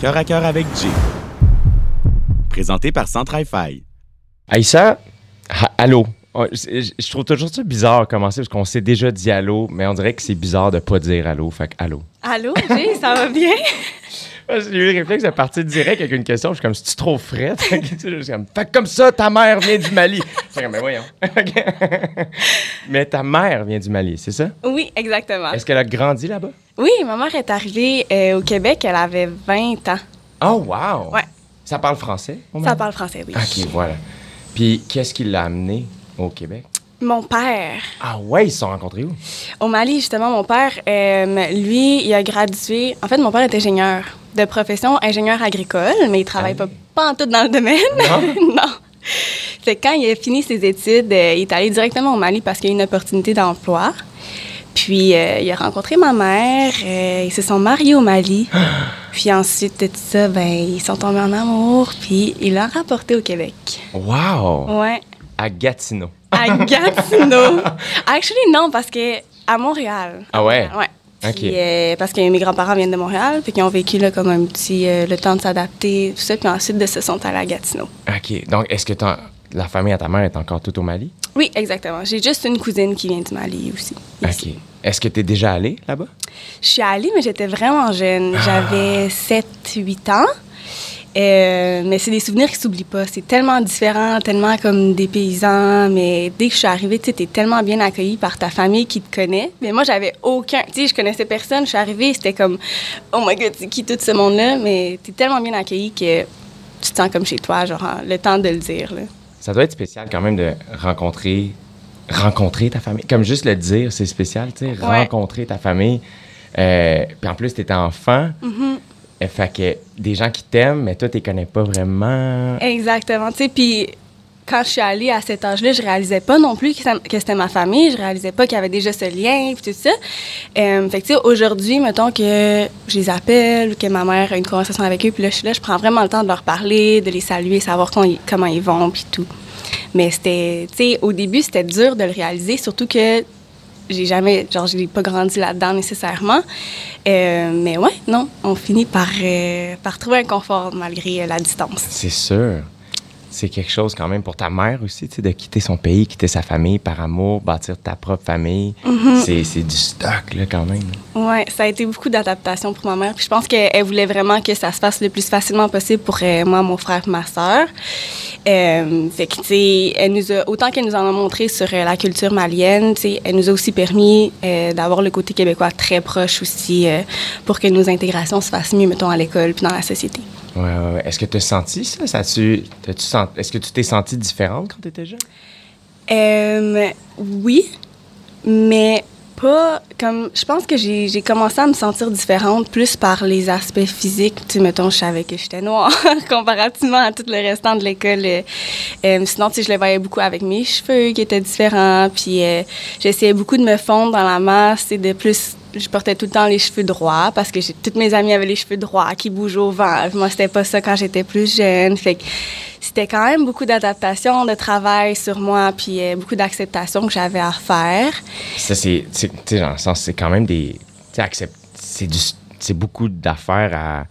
Cœur à cœur avec Jay. Présenté par Centrify. Aïssa, allô? Oh, Je, trouve toujours ça bizarre de commencer parce qu'on s'est déjà dit allô, mais on dirait que c'est bizarre de pas dire allô. Fait que allô. Allô, Jay, ça va bien? J'ai eu le réflexe de partir direct avec une question. Je suis comme, trop frais? Tu sais, je suis comme, fait que comme ça, ta mère vient du Mali. C'est comme, mais voyons. OK. mais ta mère vient du Mali, c'est ça? Oui, exactement. Est-ce qu'elle a grandi là-bas? Oui, ma mère est arrivée euh, au Québec, elle avait 20 ans. Oh, wow! Ouais. Ça parle français? au Ça parle français, oui. OK, voilà. Puis, qu'est-ce qui l'a amené au Québec? Mon père, Ah ouais, ils se sont rencontrés où? au Mali, justement, mon père, euh, lui, il a gradué. En fait, mon père est ingénieur de profession, ingénieur agricole, mais il travaille Ah. pas, pas en tout dans le domaine. Non? non. Fait quand il a fini ses études, euh, il est allé directement au Mali parce qu'il y a eu une opportunité d'emploi. Puis euh, il a rencontré ma mère, ils se sont mariés au Mali. puis ensuite de tout ça, ben ils sont tombés en amour, puis il l'a rapporté au Québec. Wow! Ouais, À Gatineau. à Gatineau. Actually non parce que à Montréal. Ah ouais? Ouais. Euh, parce que mes grands-parents viennent de Montréal, puis qu'ils ont vécu là comme un petit euh, le temps de s'adapter, tout ça, puis ensuite de se sont allés à Gatineau. OK. Donc, est-ce que la famille à ta mère est encore toute au Mali? Oui, exactement. J'ai juste une cousine qui vient du Mali aussi. ici. OK. Est-ce que tu es déjà allé là-bas? Je suis allée, mais j'étais vraiment jeune. Ah. J'avais 7-8 ans. Euh, mais c'est des souvenirs qui s'oublient pas. C'est tellement différent, tellement comme des paysans. Mais dès que je suis arrivée, tu sais, t'es tellement bien accueillie par ta famille qui te connaît. Mais moi, j'avais aucun. Tu sais, je connaissais personne. Je suis arrivée, c'était comme, oh my god, c'est qui tout ce monde-là? Mais t'es tellement bien accueillie que tu te sens comme chez toi, genre, hein, le temps de le dire. Là. Ça doit être spécial quand même de rencontrer rencontrer ta famille. Comme juste le dire, c'est spécial, tu sais, Ouais. rencontrer ta famille. Euh, Puis en plus, tu étais enfant. Mm-hmm. Fait que des gens qui t'aiment, mais toi, tu les connais pas vraiment. Exactement. Tu sais, puis quand je suis allée à cet âge-là, je réalisais pas non plus que, c'était ma famille. Je réalisais pas qu'il y avait déjà ce lien, puis tout ça. Euh, fait que, tu sais, aujourd'hui, mettons que je les appelle, que ma mère a une conversation avec eux, puis là, je suis là, je prends vraiment le temps de leur parler, de les saluer, savoir comment ils vont, puis tout. Mais c'était, tu sais, au début, c'était dur de le réaliser, surtout que j'ai jamais, genre, j'ai pas grandi là-dedans nécessairement. Euh, mais ouais, non, on finit par, euh, par trouver un confort malgré euh, la distance. C'est sûr. C'est quelque chose quand même pour ta mère aussi, tu sais, de quitter son pays, quitter sa famille par amour, bâtir ta propre famille. Mm-hmm. C'est- C'est du stock, là, quand même. Oui, ça a été beaucoup d'adaptation pour ma mère. Puis je pense qu'elle voulait vraiment que ça se fasse le plus facilement possible pour euh, moi, mon frère et ma sœur. Euh, fait que, tu sais, elle nous a, autant qu'elle nous en a montré sur euh, la culture malienne, tu sais, elle nous a aussi permis euh, d'avoir le côté québécois très proche aussi pour que nos intégrations se fassent mieux, mettons, à l'école puis dans la société. Est-ce que tu as senti ça? tu, Est-ce que tu t'es sentie différente quand tu étais jeune? Oui, mais pas comme. Je pense que j'ai commencé à me sentir différente plus par les aspects physiques. Tu sais, mettons, je savais que j'étais noire comparativement à tout le restant de l'école. Euh, sinon, tu je le voyais beaucoup avec mes cheveux qui étaient différents. Puis euh, j'essayais beaucoup de me fondre dans la masse et de plus. Je portais tout le temps les cheveux droits parce que toutes mes amies avaient les cheveux droits qui bougent au vent. Moi, c'était pas ça quand j'étais plus jeune. Fait que c'était quand même beaucoup d'adaptation, de travail sur moi, puis euh, beaucoup d'acceptation que j'avais à faire. Ça, c'est. Tu sais, dans le sens, c'est quand même des. Tu sais, c'est du. C'est beaucoup d'affaires à.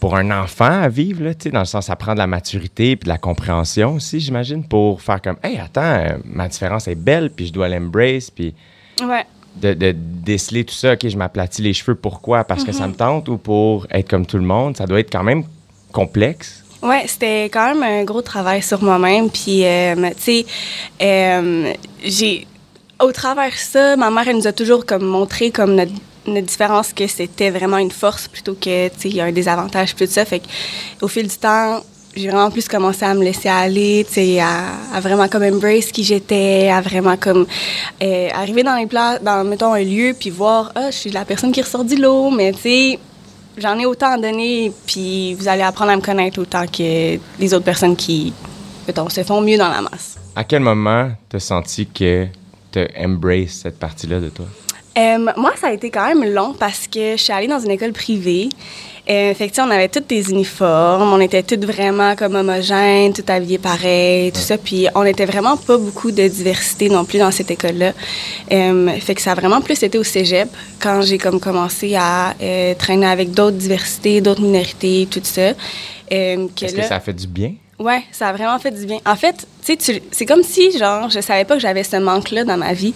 Pour un enfant à vivre, là, dans le sens, ça prend de la maturité puis de la compréhension aussi, j'imagine, pour faire comme, hey, attends, ma différence est belle, puis je dois l'embrace, puis Ouais. De, de déceler tout ça, OK, je m'aplatis les cheveux, pourquoi? Parce que ça me tente ou pour être comme tout le monde? Ça doit être quand même complexe. Ouais, c'était quand même un gros travail sur moi-même. Puis, euh, tu sais, euh, j'ai. Au travers de ça, ma mère, elle nous a toujours comme montré comme notre, notre différence que c'était vraiment une force plutôt que, tu sais, il y a un désavantage, puis tout ça. Fait au fil du temps, j'ai vraiment plus commencé à me laisser aller, tu sais, à, à vraiment comme embrace qui j'étais, à vraiment comme euh, arriver dans les plats, dans, mettons, un lieu, puis voir, ah, je suis la personne qui ressort du lot, mais tu sais, j'en ai autant à donner, puis vous allez apprendre à me connaître autant que les autres personnes qui, mettons, se font mieux dans la masse. À quel moment t'as senti que t'as embrace cette partie-là de toi? Euh, moi, ça a été quand même long parce que je suis allée dans une école privée. Euh, fait que, on avait tous des uniformes, on était toutes vraiment comme homogènes, tout habillés pareil, tout ça. Puis on était vraiment pas beaucoup de diversité non plus dans cette école-là. Euh, fait que ça a vraiment plus été au cégep quand j'ai comme commencé à euh, traîner avec d'autres diversités, d'autres minorités, tout ça. Euh, que Est-ce que là- ça a fait du bien? Ouais, ça a vraiment fait du bien. En fait, tu sais, c'est comme si, genre, je savais pas que j'avais ce manque-là dans ma vie.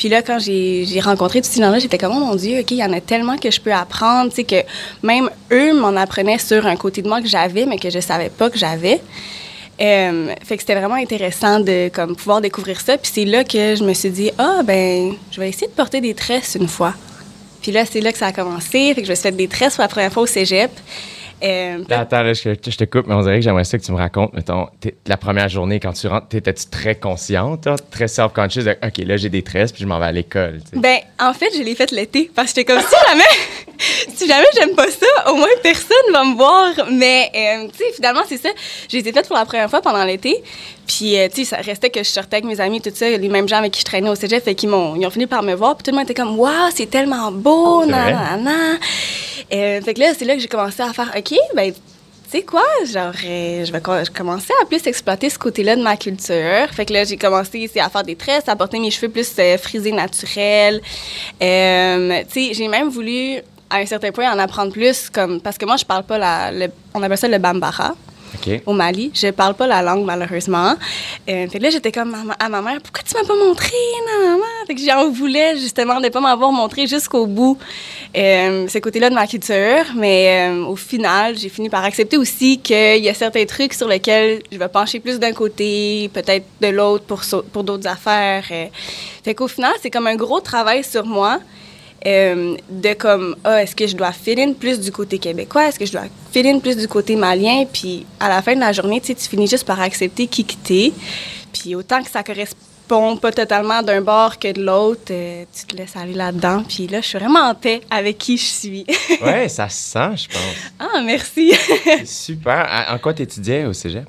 Puis là, quand j'ai rencontré tous ces gens-là, j'étais comme, oh mon Dieu, OK, il y en a tellement que je peux apprendre, tu sais, que même eux m'en apprenaient sur un côté de moi que j'avais, mais que je savais pas que j'avais. Euh, fait que c'était vraiment intéressant de comme, pouvoir découvrir ça. Puis c'est là que je me suis dit, ah, ben, je vais essayer de porter des tresses une fois. Puis là, c'est là que ça a commencé. Fait que je me suis fait des tresses pour la première fois au cégep. Euh, attends, là, je, je te coupe, mais on dirait que j'aimerais ça que tu me racontes, mettons, la première journée, quand tu rentres, t'étais-tu très consciente, hein, très self-conscious, de, OK, là, j'ai des tresses, puis je m'en vais à l'école. Ben, en fait, je l'ai fait l'été parce que j'étais comme si jamais, si jamais j'aime pas ça, au moins personne va me voir. Mais, euh, tu sais, finalement, c'est ça. J'ai été faite pour la première fois pendant l'été. Puis, euh, tu sais, ça restait que je sortais avec mes amis, tout ça, les mêmes gens avec qui je traînais au cégep, fait qu'ils m'ont, ils ont fini par me voir. Puis tout le monde était comme, waouh, c'est tellement beau, vrai? nanana. Euh, fait que là, c'est là que j'ai commencé à faire, OK, ben, tu sais quoi, genre, euh, je vais co- je commençais à plus exploiter ce côté-là de ma culture. Fait que là, j'ai commencé sais, à faire des tresses, à porter mes cheveux plus euh, frisés naturels. Euh, tu sais, j'ai même voulu, à un certain point, en apprendre plus, comme, parce que moi, je parle pas la, le- on appelle ça le bambara Au Mali. Je parle pas la langue, malheureusement. Euh, là, j'étais comme à ma, mère, pourquoi tu m'as pas montré, maman? Fait que j'en voulais, justement, de pas m'avoir montré jusqu'au bout euh, ce côté-là de ma culture. Mais euh, au final, j'ai fini par accepter aussi qu'il y a certains trucs sur lesquels je vais pencher plus d'un côté, peut-être de l'autre pour, pour d'autres affaires. euh. Fait qu'au final, c'est comme un gros travail sur moi. Euh, de comme, ah, est-ce que je dois fit in plus du côté québécois? Est-ce que je dois fit in plus du côté malien? Puis à la fin de la journée, tu finis juste par accepter qui que t'es. Puis autant que ça correspond pas totalement d'un bord que de l'autre, euh, tu te laisses aller là-dedans. Puis là, je suis vraiment en paix avec qui je suis. Ouais, ça se sent, je pense. ah, merci. Super. En quoi t'étudiais au cégep?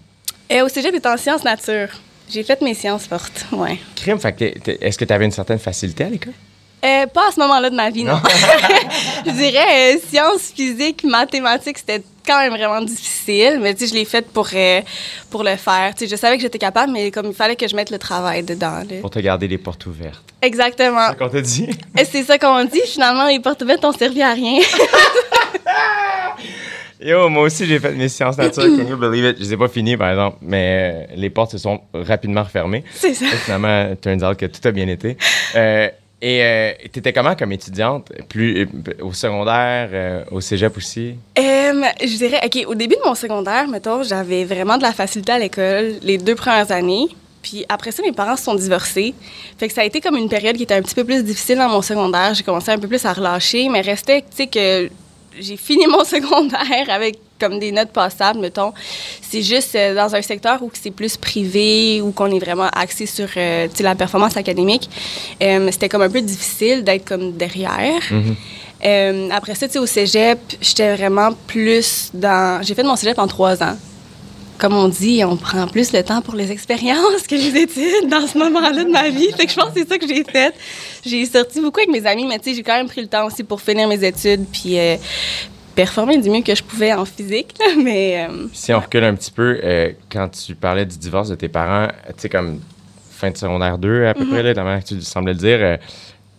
Et au cégep, j'étais en sciences nature. J'ai fait mes sciences fortes, ouais. Crime, fait est-ce que tu avais une certaine facilité à l'école? Euh, pas à ce moment-là de ma vie, non. je dirais euh, sciences, physique, mathématiques, c'était quand même vraiment difficile, mais tu sais, je l'ai fait pour, euh, pour le faire. Tu sais, je savais que j'étais capable, mais comme il fallait que je mette le travail dedans. là. Pour te garder les portes ouvertes. Exactement. C'est ça qu'on t'a dit? Et c'est ça qu'on dit, finalement, les portes ouvertes ont servi à rien. Yo, moi aussi, j'ai fait mes sciences nature. Can you believe it? Je les ai pas finies, par exemple, mais euh, les portes se sont rapidement refermées. c'est ça. Et finalement, turns out que tout a bien été. Euh, et euh, t'étais comment comme étudiante? Plus euh, au secondaire, euh, au cégep aussi? Euh, je dirais, OK, au début de mon secondaire, mettons, j'avais vraiment de la facilité à l'école les deux premières années. Puis après ça, mes parents se sont divorcés. Fait que ça a été comme une période qui était un petit peu plus difficile dans mon secondaire. J'ai commencé un peu plus à relâcher, mais restait, tu sais, que j'ai fini mon secondaire avec comme des notes passables, mettons. C'est juste euh, dans un secteur où c'est plus privé, où qu'on est vraiment axé sur euh, la performance académique. Euh, C'était comme un peu difficile d'être comme derrière. Euh, après ça, au cégep, j'étais vraiment plus dans. J'ai fait mon cégep en trois ans. Comme on dit, on prend plus le temps pour les expériences que les études dans ce moment-là de ma vie. Fait que je pense que c'est ça que j'ai fait. J'ai sorti beaucoup avec mes amis, mais tu sais, j'ai quand même pris le temps aussi pour finir mes études puis performer du mieux que je pouvais en physique. Mais euh, Si on recule un petit peu, euh, quand tu parlais du divorce de tes parents, tu sais, comme fin de secondaire 2 à peu près, là, la manière que tu semblais le dire, euh,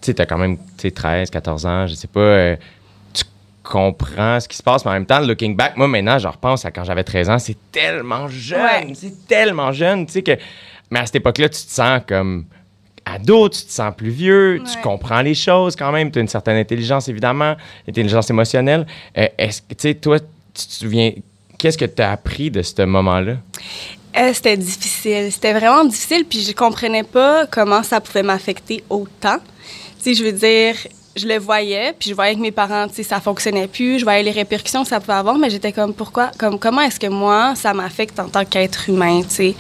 tu sais, t'as quand même tu sais, 13, 14 ans, je sais pas, tu comprends ce qui se passe, mais en même temps, looking back, moi maintenant, je repense à quand j'avais 13 ans, c'est tellement jeune, Ouais. c'est tellement jeune, tu sais, que. Mais à cette époque-là, tu te sens comme ado, tu te sens plus vieux, tu comprends les choses quand même, tu as une certaine intelligence, évidemment, intelligence émotionnelle. Euh, Est-ce que, tu sais, toi, tu te souviens, qu'est-ce que tu as appris de ce moment-là? Euh, c'était difficile. C'était vraiment difficile, puis je comprenais pas comment ça pouvait m'affecter autant. Tu sais, je veux dire, je le voyais, puis je voyais que mes parents, tu sais, ça fonctionnait plus, je voyais les répercussions que ça pouvait avoir, mais j'étais comme, pourquoi, comme, comment est-ce que moi, ça m'affecte en tant qu'être humain, tu sais?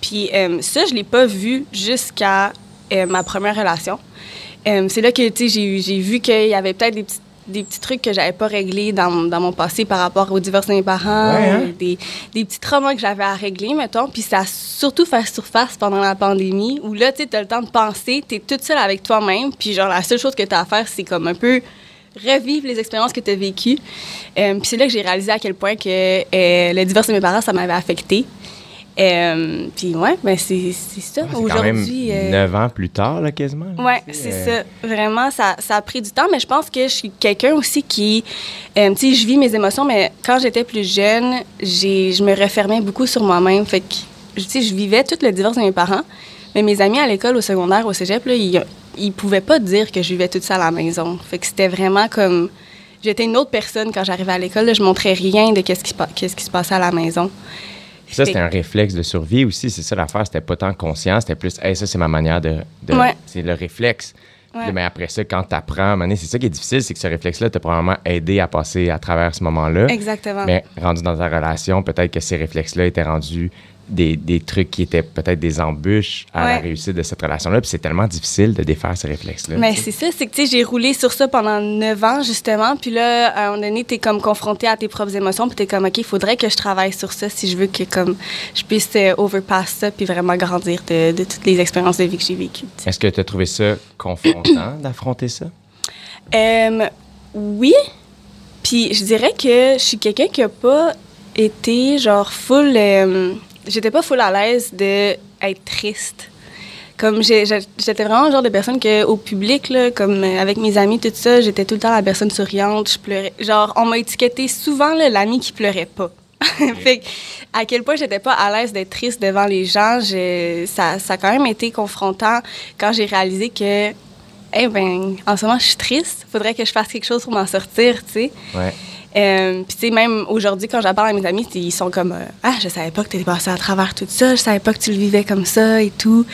Puis euh, ça, je l'ai pas vu jusqu'à ma première relation. Euh, c'est là que, tu j'ai, vu qu'il y avait peut-être des petits des petits trucs que j'avais pas réglés dans, dans mon passé par rapport au divorce de mes parents, Ouais, hein? des, des petits traumas que j'avais à régler, mettons. Puis ça a surtout fait surface pendant la pandémie, où là, tu t'as le temps de penser, t'es toute seule avec toi-même, puis genre, la seule chose que t'as à faire, c'est comme un peu revivre les expériences que tu as vécues. Euh, puis c'est là que j'ai réalisé à quel point que euh, le divorce de mes parents, ça m'avait affecté. Euh, puis ouais, ben c'est ça. Aujourd'hui. euh, neuf ans plus tard, là, quasiment. là, Ouais, c'est euh, ça. Vraiment, ça, ça a pris du temps, mais je pense que je suis quelqu'un aussi qui, euh, tu sais, je vis mes émotions, mais quand j'étais plus jeune, je me refermais beaucoup sur moi-même. Fait que, tu sais, je vivais tout le divorce de mes parents, mais mes amis à l'école, au secondaire, au cégep, là, ils, ils pouvaient pas dire que je vivais tout ça à la maison. Fait que c'était vraiment comme, j'étais une autre personne quand j'arrivais à l'école. je montrais rien de qu'est-ce qui, qu'est-ce qui se passait à la maison. Ça, c'était un réflexe de survie aussi. C'est ça l'affaire. C'était pas tant conscient. C'était plus, hey, ça, c'est ma manière de. de- Ouais. C'est le réflexe. Ouais. Mais après ça, quand tu apprends, c'est ça qui est difficile, c'est que ce réflexe-là t'a probablement aidé à passer à travers ce moment-là. Exactement. Mais rendu dans ta relation, peut-être que ces réflexes-là étaient rendus des, des trucs qui étaient peut-être des embûches à la réussite de cette relation-là. Puis c'est tellement difficile de défaire ces réflexes-là. Mais c'est ça, c'est que tu sais, j'ai roulé sur ça pendant neuf ans, justement. Puis là, à un moment donné, tu es comme confronté à tes propres émotions. Puis tu es comme, OK, il faudrait que je travaille sur ça si je veux que comme je puisse euh, overpass ça puis vraiment grandir de, de toutes les expériences de vie que j'ai vécues. Est-ce que tu as trouvé ça confrontant d'affronter ça? Euh, oui. Puis je dirais que je suis quelqu'un qui a pas été genre full. euh, J'étais pas full à l'aise de être triste. Comme j'étais vraiment le genre de personne que au public là, comme euh, avec mes amis tout ça, j'étais tout le temps la personne souriante, je pleurais. Genre on m'a étiqueté souvent l'ami qui pleurait pas. fait que, à quel point j'étais pas à l'aise d'être triste devant les gens, ça, ça a quand même été confrontant quand j'ai réalisé que eh ben, en ce moment, je suis triste. Faudrait que je fasse quelque chose pour m'en sortir, tu sais. Ouais. Euh, Puis, tu sais, même aujourd'hui, quand j'en parle à mes amis, ils sont comme euh, Ah, je savais pas que tu étais passé à travers tout ça, je savais pas que tu le vivais comme ça et tout.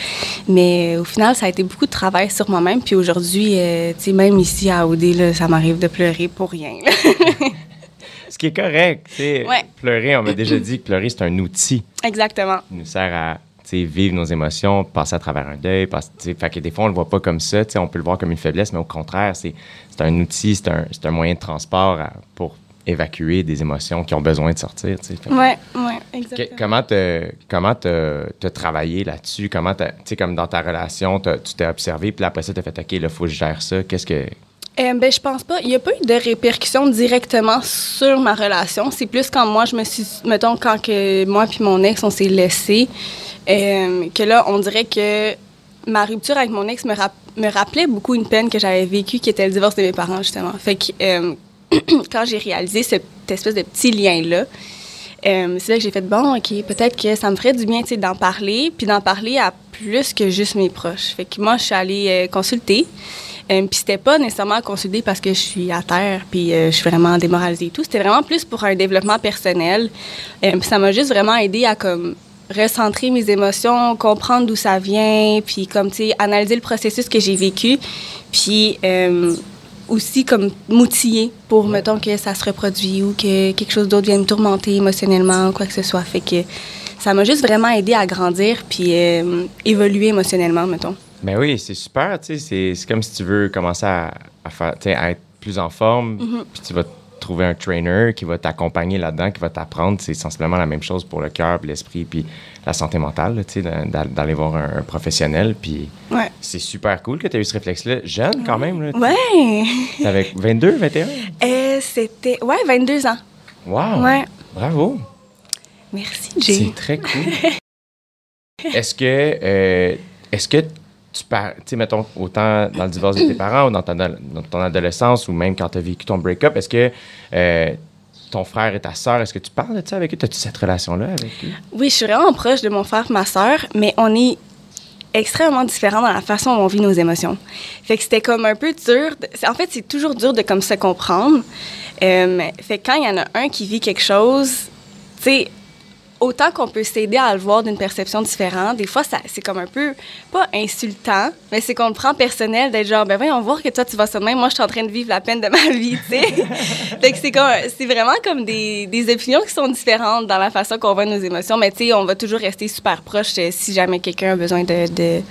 Mais euh, au final, ça a été beaucoup de travail sur moi-même. Puis aujourd'hui, euh, tu sais, même ici à OD, là, ça m'arrive de pleurer pour rien. Ce qui est correct. tu sais. Ouais. Pleurer, on m'a déjà dit que pleurer, c'est un outil. Exactement. qui nous sert à tu sais, vivre nos émotions, passer à travers un deuil. Passer, fait que des fois, on le voit pas comme ça. tu sais, On peut le voir comme une faiblesse, mais au contraire, c'est un outil, c'est un, un moyen de transport à- pour évacuer des émotions qui ont besoin de sortir. tu sais. Ouais, que- exactement. comment te, comment te, te travailler là-dessus? Comment, tu sais, comme dans ta relation, tu t'es observé, puis après ça, tu as fait, OK, là, il faut que je gère ça. Qu'est-ce que. Euh, ben, je pense pas. Il n'y a pas eu de répercussions directement sur ma relation. C'est plus quand moi, je me suis. Mettons, quand que moi puis mon ex, on s'est laissés, euh, que là, on dirait que ma rupture avec mon ex me, rap- me rappelait beaucoup une peine que j'avais vécue, qui était le divorce de mes parents, justement. Fait que euh, quand j'ai réalisé cette espèce de petit lien-là, euh, c'est là que j'ai fait bon, ok, peut-être que ça me ferait du bien, d'en parler, puis d'en parler à plus que juste mes proches. Fait que moi, je suis allée euh, consulter. Euh, puis c'était pas nécessairement consulter parce que je suis à terre, puis euh, je suis vraiment démoralisée et tout. C'était vraiment plus pour un développement personnel. Puis ça m'a juste vraiment aidé à comme recentrer mes émotions, comprendre d'où ça vient, puis comme tu sais analyser le processus que j'ai vécu, puis aussi comme m'outiller pour mettons que ça se reproduit ou que quelque chose d'autre vient me tourmenter émotionnellement ou quoi que ce soit. Fait que ça m'a juste vraiment aidé à grandir puis euh, évoluer émotionnellement mettons. Ben oui, c'est super, tu sais, c'est- comme si tu veux commencer à, à faire, être plus en forme, Mm-hmm. puis tu vas trouver un trainer qui va t'accompagner là-dedans, qui va t'apprendre, c'est sensiblement la même chose pour le cœur, l'esprit, puis la santé mentale, tu sais, d'aller voir un, un professionnel, puis Ouais. c'est super cool que tu aies eu ce réflexe-là, jeune quand même, là, Ouais. t'avais 22, 21? Euh, c'était ouais 22 ans. Wow! Ouais. Bravo! Merci Jay. C'est très cool. est-ce que, euh, est-ce que tu parles, tu sais, mettons, autant dans le divorce de tes parents ou dans, ta- dans ton adolescence ou même quand tu as vécu ton break-up, est-ce que euh, ton frère et ta sœur, est-ce que tu parles de ça avec eux? As-tu cette relation-là avec eux? Oui, je suis vraiment proche de mon frère et ma sœur, mais on est extrêmement différents dans la façon dont on vit nos émotions. Fait que c'était comme un peu dur. en fait, c'est toujours dur de comme se comprendre. Euh, fait que quand il y en a un qui vit quelque chose, tu sais, autant qu'on peut s'aider à le voir d'une perception différente, des fois, ça, c'est comme un peu, pas insultant, mais c'est qu'on le prend personnel d'être genre, ben voyons voir que toi, tu vas ça de même, moi, je suis en train de vivre la peine de ma vie, tu sais. fait que c'est comme, c'est vraiment comme des, des opinions qui sont différentes dans la façon qu'on voit nos émotions, mais tu sais, on va toujours rester super proche euh, si jamais quelqu'un a besoin de, de,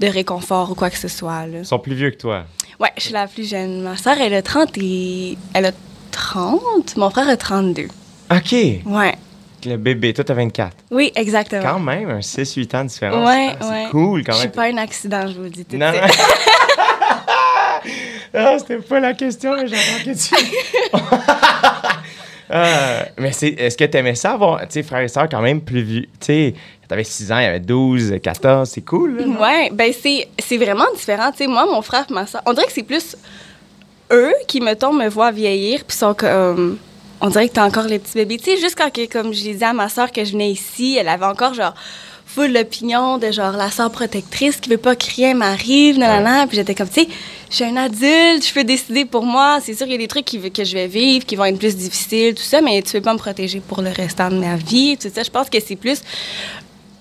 de réconfort ou quoi que ce soit, là. Ils sont plus vieux que toi. Ouais, je suis la plus jeune. Ma soeur, elle a 30 et... Elle a 30? Mon frère a 32. OK! Ouais. Le bébé, toi, t'as 24. Oui, exactement. Quand même, un 6-8 ans de différence. Ouais, Ah, c'est cool quand Je suis même. pas un accident, je vous le dis tout de Non, suite. non. Ah, c'était pas la question, mais j'entends que tu. Ah, mais c'est, est-ce que tu aimais ça avoir, tu sais, frères et sœurs quand même plus vieux? Tu sais, t'avais 6 ans, il y avait 12, 14, c'est cool, là, non? Ouais, ben c'est, c'est vraiment différent. Tu sais, moi, mon frère et ma soeur, on dirait que c'est plus eux qui, mettons, me voient vieillir, puis sont comme. On dirait que t'as encore les petits bébés. Tu sais, juste quand, que, comme je disais à ma soeur que je venais ici, elle avait encore genre full l'opinion de genre la soeur protectrice qui veut pas que rien m'arrive, nanana. Puis j'étais comme, tu sais, je suis un adulte, je peux décider pour moi. C'est sûr qu'il y a des trucs qui, que je vais vivre, qui vont être plus difficiles, tout ça, mais tu peux pas me protéger pour le restant de ma vie, tout ça. Je pense que c'est plus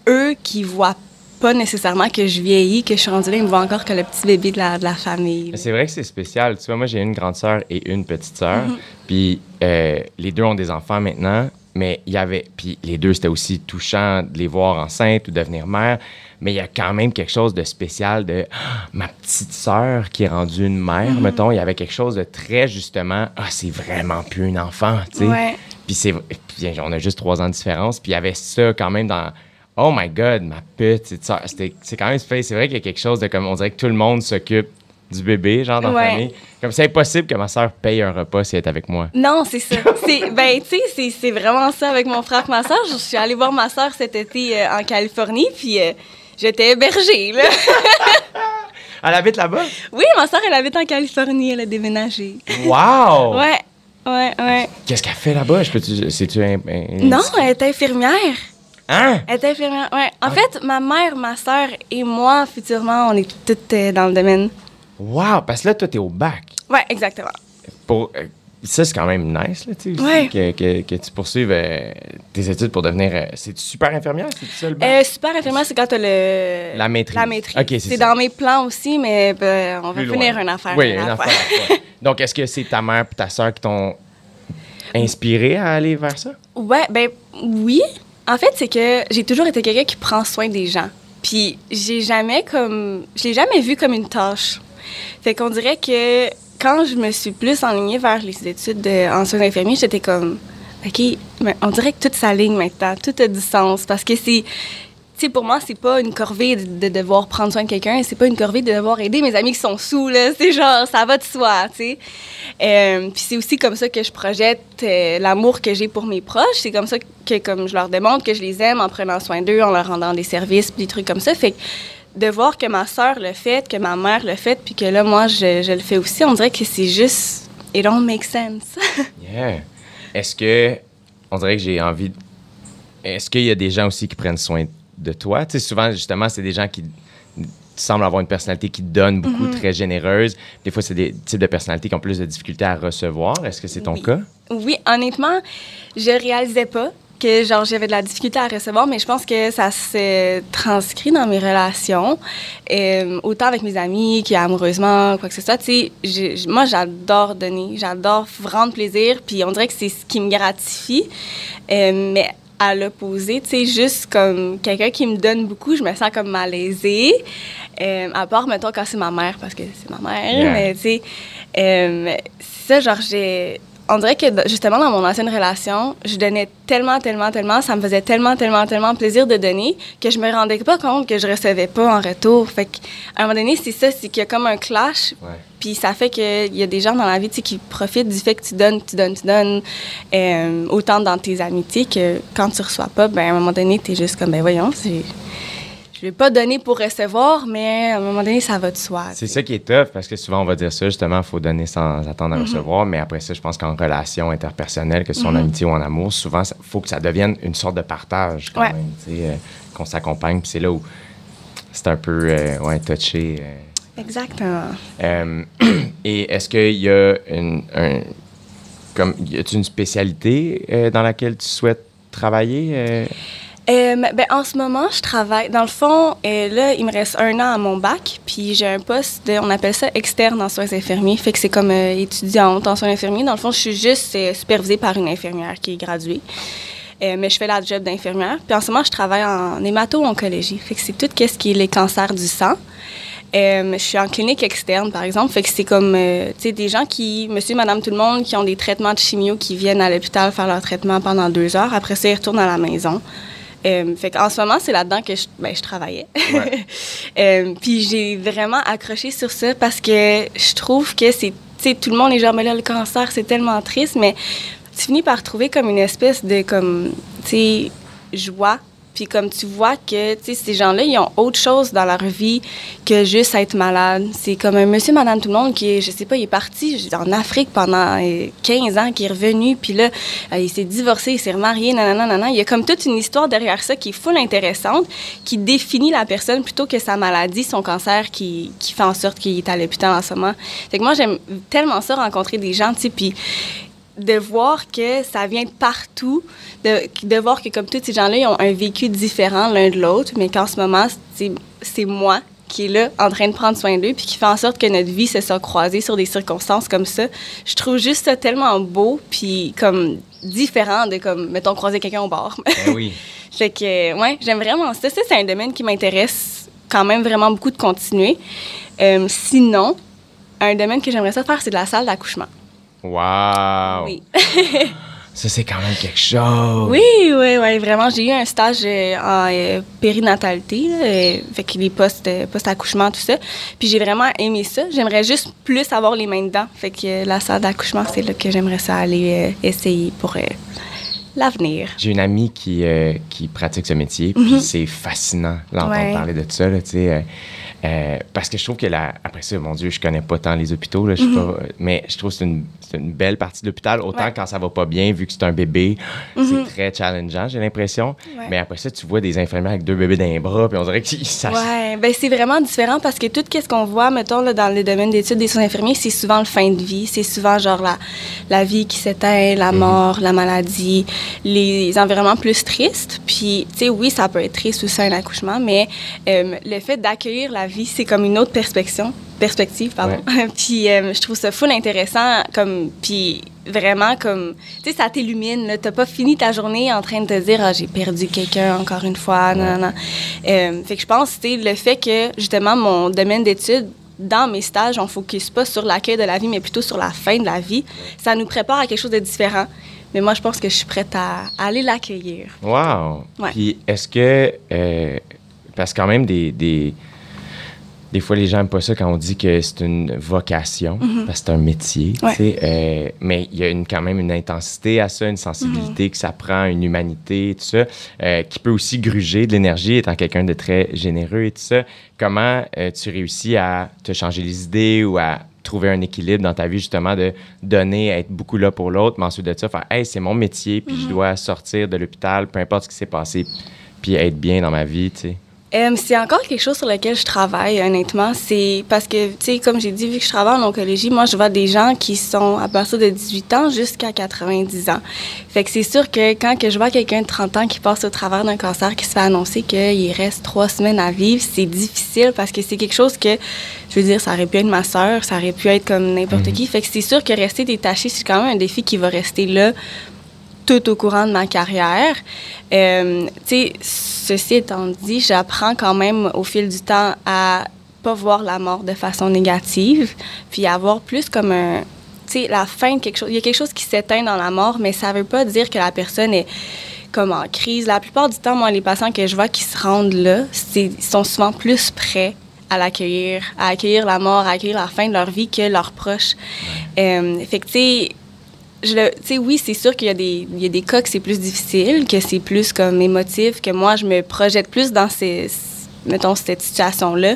eux qui voient pas nécessairement que je vieillis, que je suis rendue là, ils me voient encore que le petit bébé de la, de la famille. C'est vrai que c'est spécial. Tu vois, moi, j'ai une grande sœur et une petite sœur. Mhm. Puis euh, les deux ont des enfants maintenant. Mais il y avait. Puis les deux, c'était aussi touchant de les voir enceintes ou devenir mère. Mais il y a quand même quelque chose de spécial de Ah, ma petite sœur qui est rendue une mère, Mhm. mettons. Il y avait quelque chose de très justement. Ah, c'est vraiment plus une enfant, tu sais. Ouais. Puis c'est puis on a juste trois ans de différence. Puis il y avait ça quand même dans Oh my God, ma petite. C'était- C'est quand même. C'est vrai qu'il y a quelque chose de comme on dirait que tout le monde s'occupe du bébé, genre dans la Ouais. famille. Comme c'est impossible que ma sœur paye un repas si elle est avec moi. Non, c'est ça. C'est, ben, tu sais, c'est, vraiment ça avec mon frère et ma soeur. Je suis allée voir ma soeur cet été euh, en Californie, puis euh, j'étais hébergée, là. Elle habite là-bas? oui, ma soeur, elle habite en Californie, elle a déménagé. Wow! Ouais, ouais, ouais. Qu'est-ce qu'elle fait là-bas? Je peux-tu- C'est-tu un, un- Non, elle est infirmière. Hein? Elle est infirmière, ouais. En fait, ma mère, ma soeur et moi, futurement, on est toutes euh, dans le domaine. Wow! Parce que là, toi, t'es au bac. Ouais, exactement. Pour, euh, ça, c'est quand même nice, là, tu sais, Ouais. que, que, que tu poursuives euh, tes études pour devenir... c'est super infirmière? C'est ça, le bac? Super infirmière, c'est quand t'as le... La maîtrise. La maîtrise. C'est dans mes plans aussi, mais ben, on va finir une affaire. Oui, une affaire. la fois. Donc, est-ce que c'est ta mère et ta soeur qui t'ont inspiré à aller vers ça? Ouais, ben oui. En fait, c'est que j'ai toujours été quelqu'un qui prend soin des gens. Puis j'ai jamais comme je l'ai jamais vu comme une tâche. Fait qu'on dirait que quand je me suis plus enlignée vers les études de, en soins infirmiers, j'étais comme OK, mais on dirait que tout s'aligne maintenant, tout a du sens parce que c'est sais, pour moi, c'est pas une corvée de, de devoir prendre soin de quelqu'un, c'est pas une corvée de devoir aider mes amis qui sont sous, là. C'est genre, ça va de soi, tu sais. Euh, puis c'est aussi comme ça que je projette euh, l'amour que j'ai pour mes proches. C'est comme ça que, comme je leur démontre que je les aime en prenant soin d'eux, en leur rendant des services, des trucs comme ça. Fait que de voir que ma sœur le fait, que ma mère le fait, puis que là, moi, je, je le fais aussi, on dirait que c'est juste... It don't make sense. Yeah. Est-ce que, on dirait que j'ai envie. Est-ce qu'il y a des gens aussi qui prennent soin de toi? Tu sais, souvent, justement, c'est des gens qui semblent avoir une personnalité qui donne beaucoup, Mm-hmm. très généreuse. Des fois, c'est des types de personnalités qui ont plus de difficultés à recevoir. Est-ce que c'est ton Oui. cas? Oui, honnêtement, je réalisais pas que genre j'avais de la difficulté à recevoir, mais je pense que ça se transcrit dans mes relations, Euh, autant avec mes amis qu'amoureusement, quoi que ce soit. Tu sais, moi j'adore donner, j'adore rendre plaisir, puis on dirait que c'est ce qui me gratifie. Euh, mais à l'opposé, tu sais, juste comme quelqu'un qui me donne beaucoup, je me sens comme malaisée. Euh, à part, mettons, quand c'est ma mère, parce que c'est ma mère, Yeah. mais tu sais, euh, ça, genre, j'ai. On dirait que justement dans mon ancienne relation, je donnais tellement, tellement, tellement, ça me faisait tellement, tellement, tellement plaisir de donner que je me rendais pas compte que je recevais pas en retour. Fait qu'à un moment donné, c'est ça, c'est qu'il y a comme un clash. Puis ça fait qu'il y a des gens dans la vie qui profitent du fait que tu donnes, tu donnes, tu donnes, euh, autant dans tes amitiés que quand tu reçois pas, ben à un moment donné, tu es juste comme, ben voyons, c'est- je vais pas donner pour recevoir, mais à un moment donné, ça va de soi. C'est ça qui est tough parce que souvent on va dire ça, justement, il faut donner sans Mm-hmm. attendre à recevoir. Mais après ça, je pense qu'en relation interpersonnelle, que ce soit en Mm-hmm. amitié ou en amour, souvent, il faut que ça devienne une sorte de partage quand Ouais. même, tu sais, euh, qu'on s'accompagne. Puis c'est là où c'est un peu euh, ouais, touché. euh. Exactement. Et est-ce qu'il y a une, un, comme, y a une spécialité euh, dans laquelle tu souhaites travailler? Euh? Ben, en ce moment, je travaille. Dans le fond, euh, là, il me reste un an à mon bac, puis j'ai un poste de, on appelle ça externe en soins infirmiers. Fait que c'est comme euh, étudiante en soins infirmiers. Dans le fond, je suis juste supervisée par une infirmière qui est graduée. Mais je fais la job d'infirmière. Puis en ce moment, je travaille en hémato-oncologie. Fait que c'est tout ce qui est les cancers du sang. Je suis en clinique externe, par exemple. Fait que c'est comme, tu sais, des gens qui, monsieur, madame, tout le monde, qui ont des traitements de chimio, qui viennent à l'hôpital faire leur traitement pendant deux heures. Après ça, ils retournent à la maison. Euh, fait qu'en ce moment, c'est là-dedans que je, ben, je travaillais. Ouais. Euh, puis j'ai vraiment accroché sur ça parce que je trouve que c'est, tout le monde est genre, mais là, le cancer, c'est tellement triste, mais tu finis par trouver comme une espèce de, comme, tu sais, joie. Puis comme tu vois que, ces gens-là, ils ont autre chose dans leur vie que juste être malade. C'est comme un monsieur, madame, tout le monde qui est, je sais pas, il est parti en Afrique pendant euh, 15 ans, qui est revenu, puis là, euh, il s'est divorcé, il s'est remarié, nanana, nanana. Il y a comme toute une histoire derrière ça qui est full intéressante, qui définit la personne plutôt que sa maladie, son cancer, qui, qui fait en sorte qu'il est à l'hôpital en ce moment. Fait que moi, j'aime tellement ça, rencontrer des gens, tu sais, puis de voir que ça vient de partout, de, de voir que comme tous ces gens-là, ils ont un vécu différent l'un de l'autre, mais qu'en ce moment, c'est moi qui est là en train de prendre soin d'eux, puis qui fait en sorte que notre vie se soit croisée sur des circonstances comme ça. Je trouve juste ça tellement beau, puis comme différent de comme, mettons, croiser quelqu'un au bar. Ben oui. fait que, ouais, j'aime vraiment ça. Ça, c'est un domaine qui m'intéresse quand même vraiment beaucoup de continuer. Euh, sinon, un domaine que j'aimerais ça faire, c'est de la salle d'accouchement. Wow. Oui. Ça, c'est quand même quelque chose. Oui, oui, oui, vraiment. J'ai eu un stage euh, en euh, périnatalité, là, euh, fait que les postes, euh, post-accouchement, tout ça. Puis j'ai vraiment aimé ça. J'aimerais juste plus avoir les mains dedans. Fait que la salle d'accouchement, c'est là que j'aimerais ça aller essayer pour l'avenir. J'ai une amie qui, qui pratique ce métier, puis c'est fascinant d'entendre Mhm. Ouais. parler de ça, là, tu sais. Euh, parce que je trouve que la, après ça, mon Dieu, je connais pas tant les hôpitaux, là, je pas, mais je trouve que c'est une, une belle partie de l'hôpital. Autant Mhm. Ouais. quand ça va pas bien, vu que c'est un bébé, c'est très challengeant, j'ai l'impression. Ouais. Mais après ça, tu vois des infirmières avec deux bébés dans les bras, puis on dirait qu'ils ça. Ouais, ben c'est vraiment différent parce que tout ce qu'on voit, mettons, là, dans le domaine d'études des soins infirmiers, c'est souvent le fin de vie. C'est souvent genre la, la vie qui s'éteint, la mort, la maladie, les environnements plus tristes. Puis, tu sais, oui, ça peut être triste aussi un accouchement, mais euh, le fait d'accueillir la vie, c'est comme une autre perspective. Perspective, pardon. puis, euh, je trouve ça full intéressant, comme, puis vraiment comme, tu sais, ça t'illumine. T'as pas fini ta journée en train de te dire, ah, j'ai perdu quelqu'un encore une fois, non, non, non. Euh, fait que je pense, tu sais, le fait que, justement, mon domaine d'études, dans mes stages, on focus pas sur l'accueil de la vie, mais plutôt sur la fin de la vie. Ça nous prépare à quelque chose de différent. Mais moi, je pense que je suis prête à, à aller l'accueillir. Wow! Ouais. Puis est-ce que. euh, parce que quand même, des, des, des fois, les gens n'aiment pas ça quand on dit que c'est une vocation, parce que c'est un métier. Mhm. Ouais. euh, mais il y a une, quand même une intensité à ça, une sensibilité que ça prend, une humanité, tout ça, euh, qui peut aussi gruger de l'énergie, étant quelqu'un de très généreux et tout ça. Comment euh, tu réussis à te changer les idées ou à trouver un équilibre dans ta vie, justement, de donner, être beaucoup là pour l'autre, mais ensuite de ça, faire Hey, c'est mon métier, puis je dois sortir de l'hôpital, peu importe ce qui s'est passé, puis être bien dans ma vie, tu sais. Euh, c'est encore quelque chose sur lequel je travaille, honnêtement. C'est parce que, tu sais, comme j'ai dit, vu que je travaille en oncologie, moi, je vois des gens qui sont à partir de 18 ans jusqu'à 90 ans. Fait que c'est sûr que quand que je vois quelqu'un de 30 ans qui passe au travers d'un cancer qui se fait annoncer qu'il reste trois semaines à vivre, c'est difficile parce que c'est quelque chose que, je veux dire, ça aurait pu être ma sœur, ça aurait pu être comme n'importe qui. Fait que c'est sûr que rester détaché, c'est quand même un défi qui va rester là tout au courant de ma carrière. Euh, tu sais, ceci étant dit, j'apprends quand même au fil du temps à pas voir la mort de façon négative, puis à voir plus comme un, tu sais, la fin de quelque chose. Il y a quelque chose qui s'éteint dans la mort, mais ça veut pas dire que la personne est comme en crise. La plupart du temps, moi, les patients que je vois qui se rendent là, ils sont souvent plus prêts à l'accueillir, à accueillir la mort, à accueillir la fin de leur vie que leurs proches. Euh, fait que, tu sais, je oui, c'est sûr qu'il y a des, il y a des cas que c'est plus difficile, que c'est plus comme émotif, que moi, je me projette plus dans ces, mettons, cette situation-là.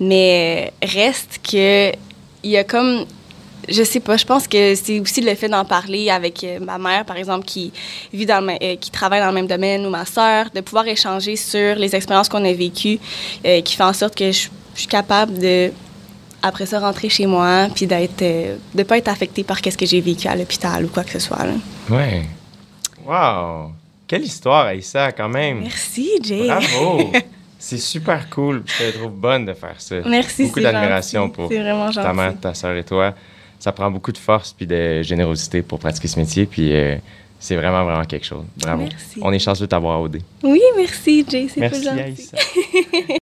Mais reste que il y a comme, je sais pas, je pense que c'est aussi le fait d'en parler avec euh, ma mère, par exemple, qui vit dans euh, qui travaille dans le même domaine, ou ma sœur, de pouvoir échanger sur les expériences qu'on a vécues, euh, qui fait en sorte que je suis capable de après ça rentrer chez moi puis d'être euh, de pas être affectée par qu'est-ce que j'ai vécu à l'hôpital ou quoi que ce soit là. Ouais. Wow! Quelle histoire, Aïssa, quand même! Merci Jay. Bravo! C'est super cool. Je te trouve bonne de faire ça. Merci. Beaucoup d'admiration pour ta mère, ta soeur et toi. Ça prend beaucoup de force puis de générosité pour pratiquer ce métier. Puis euh, c'est vraiment, vraiment quelque chose. Bravo. Merci. On est chanceux de t'avoir OD. Oui, merci Jay, c'est Merci. Aïssa.